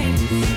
mind.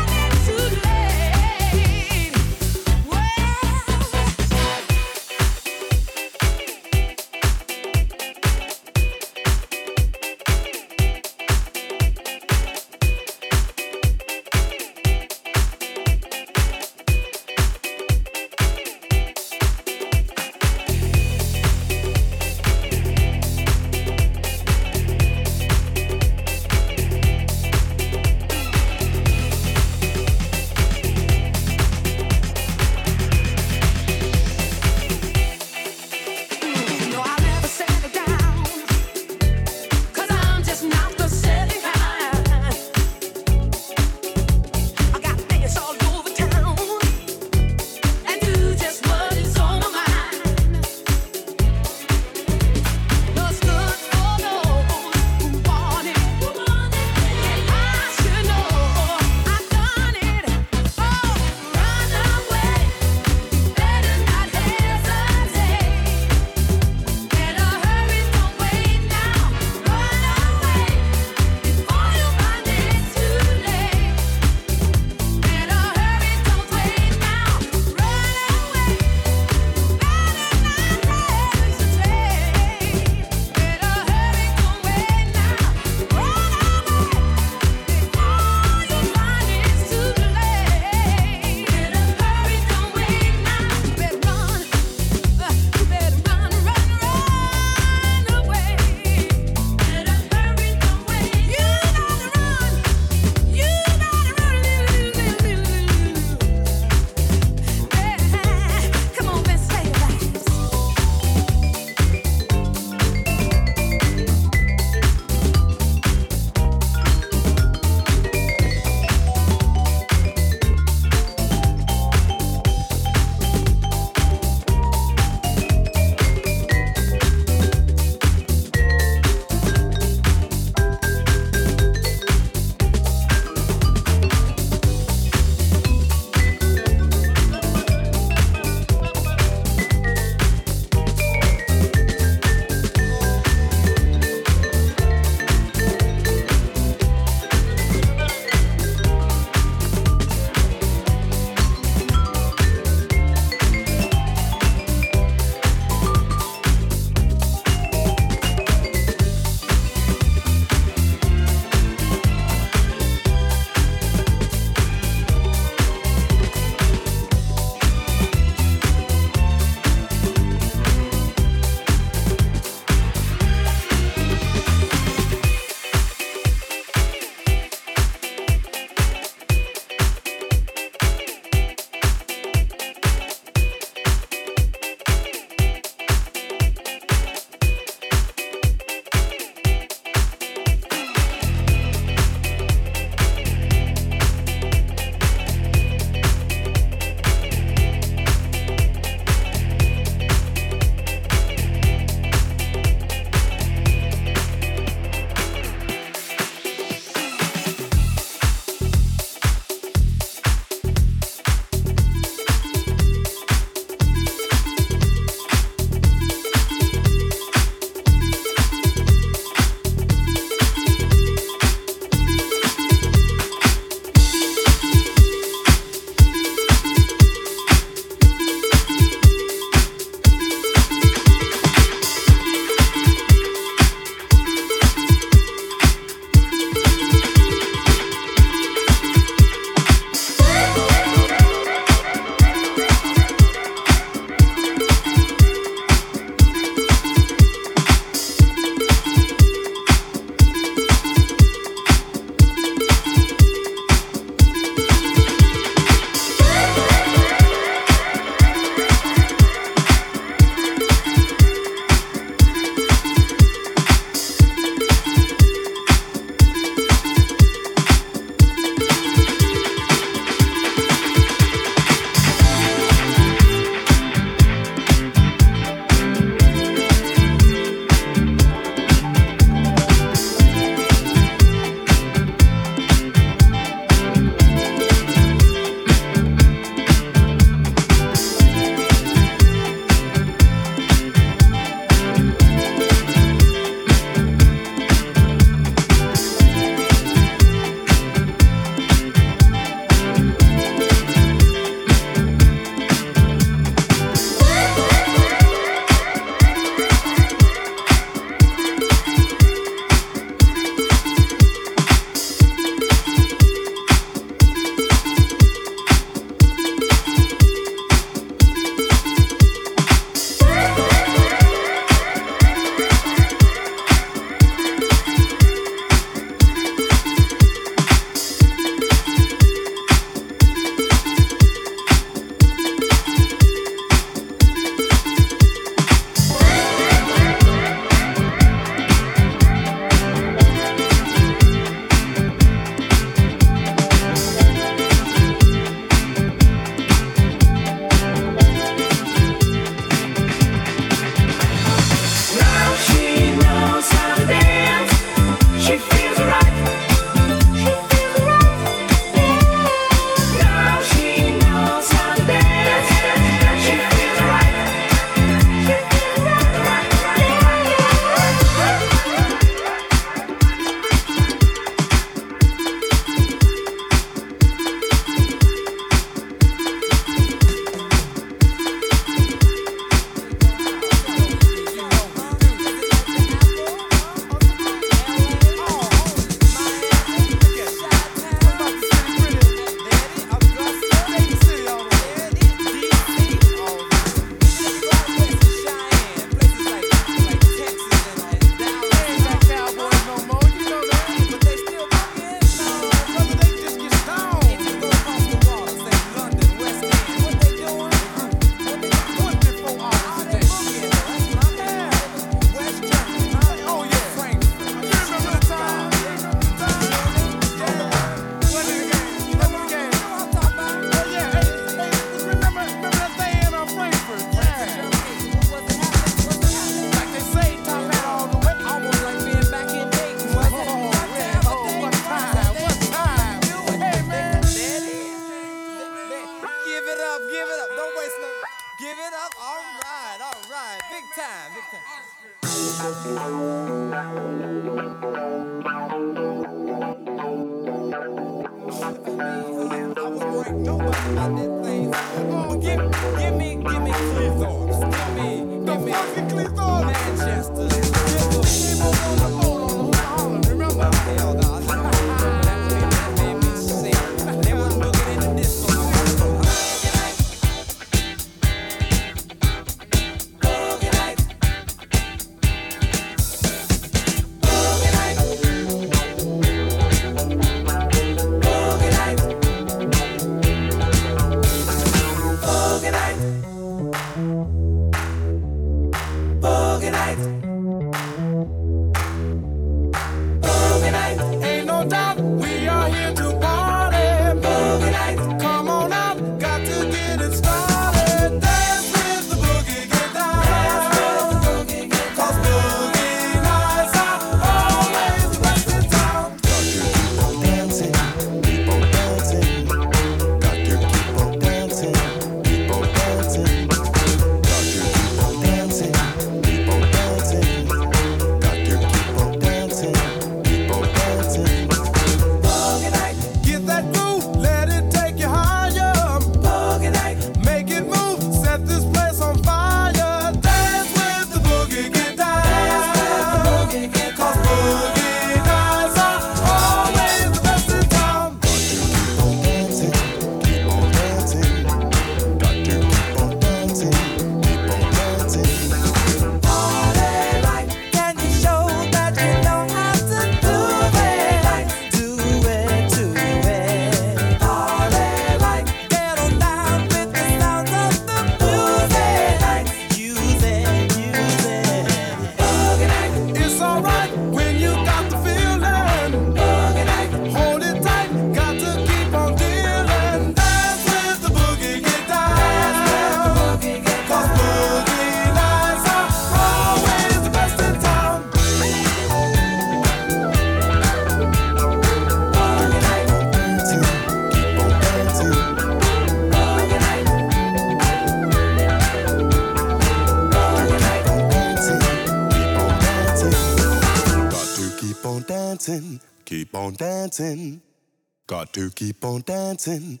To keep on dancing,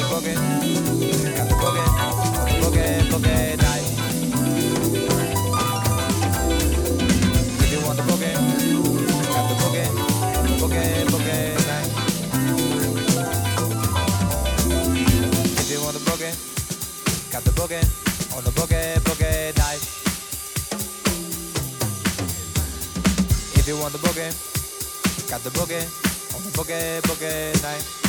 If you want the boogie, got the boogie, boogie, boogie night. If you want the boogie, got the boogie on the boogie, boogie night. If you want the boogie, got the boogie on the boogie, boogie night.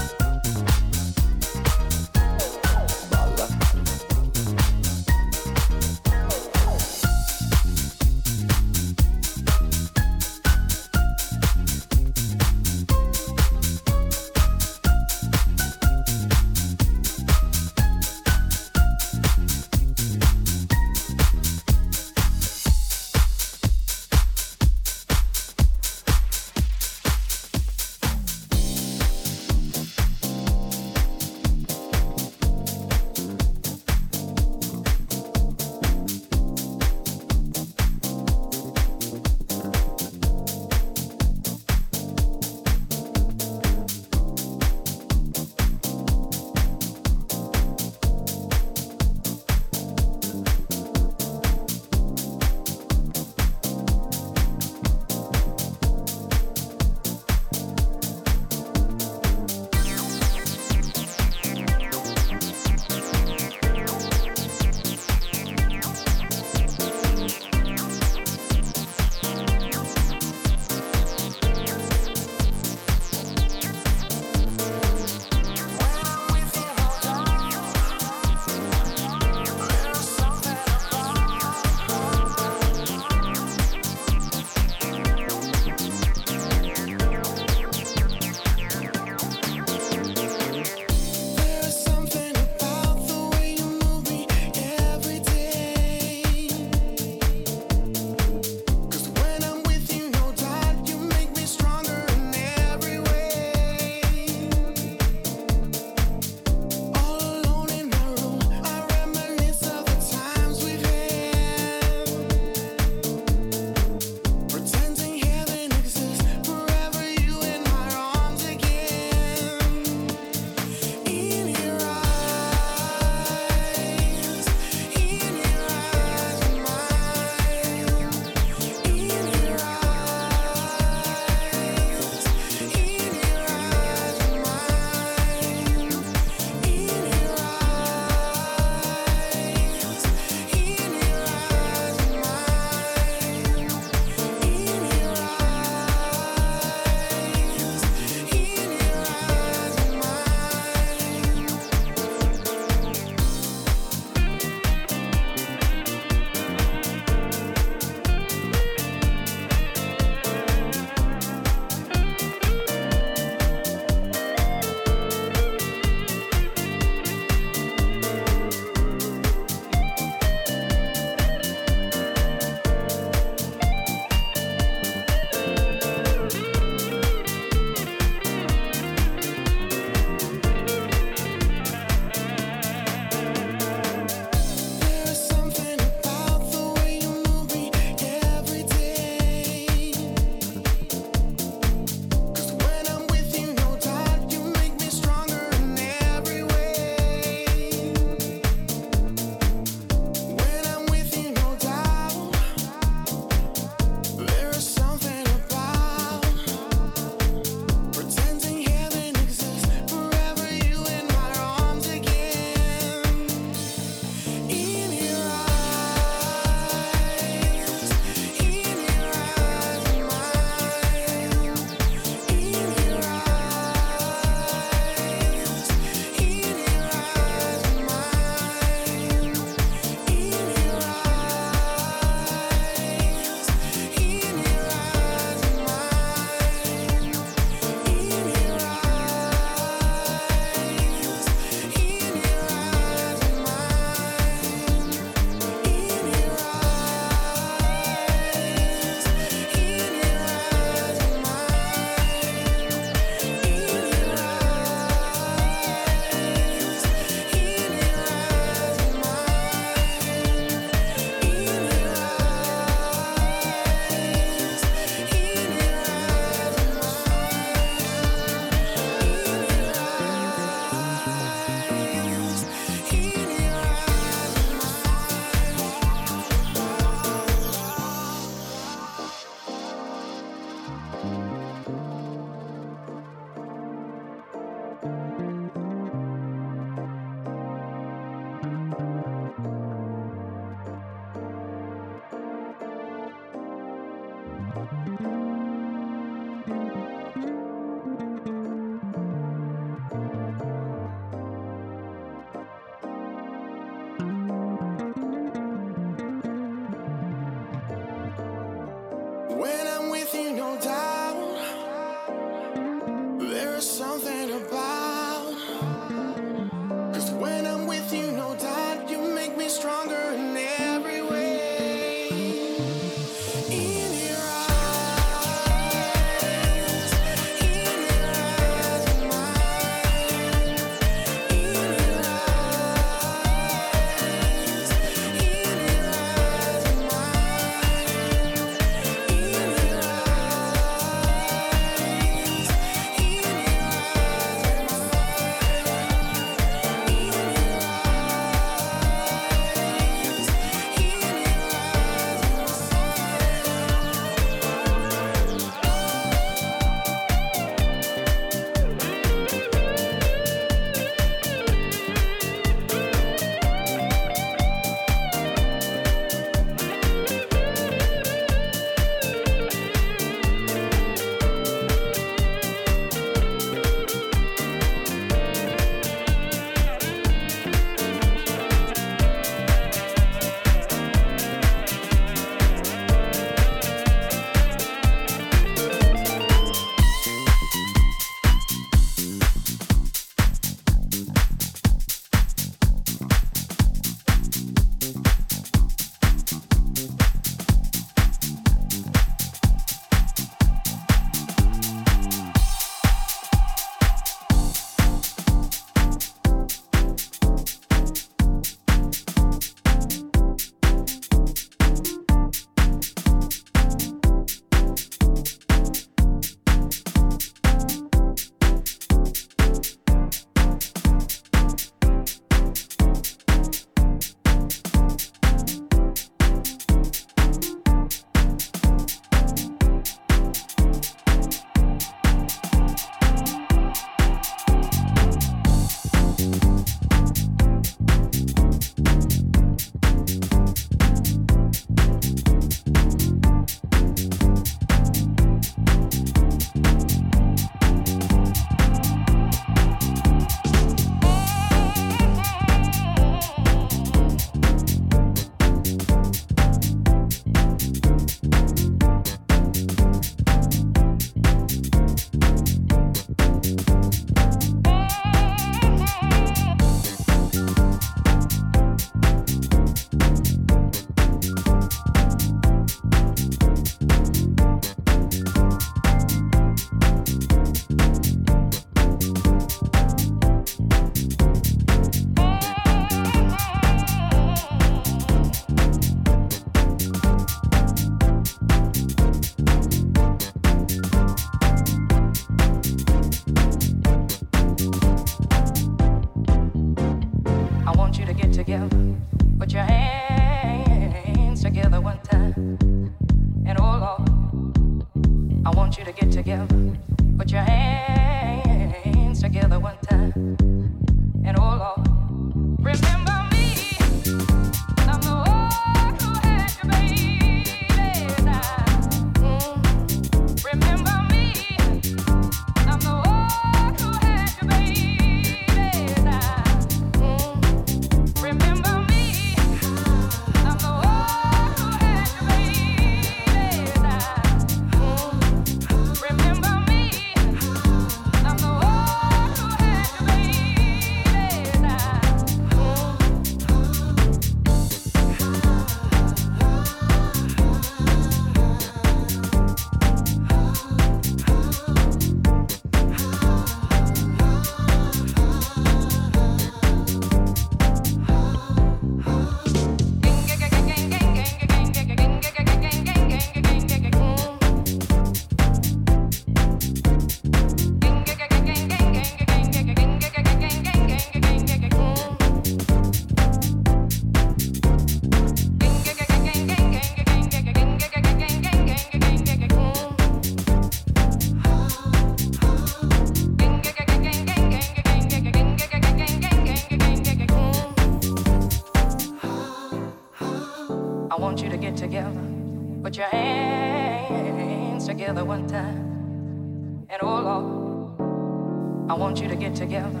I want you to get together.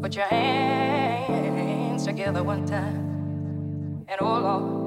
Put your hands together one time. And oh Lord.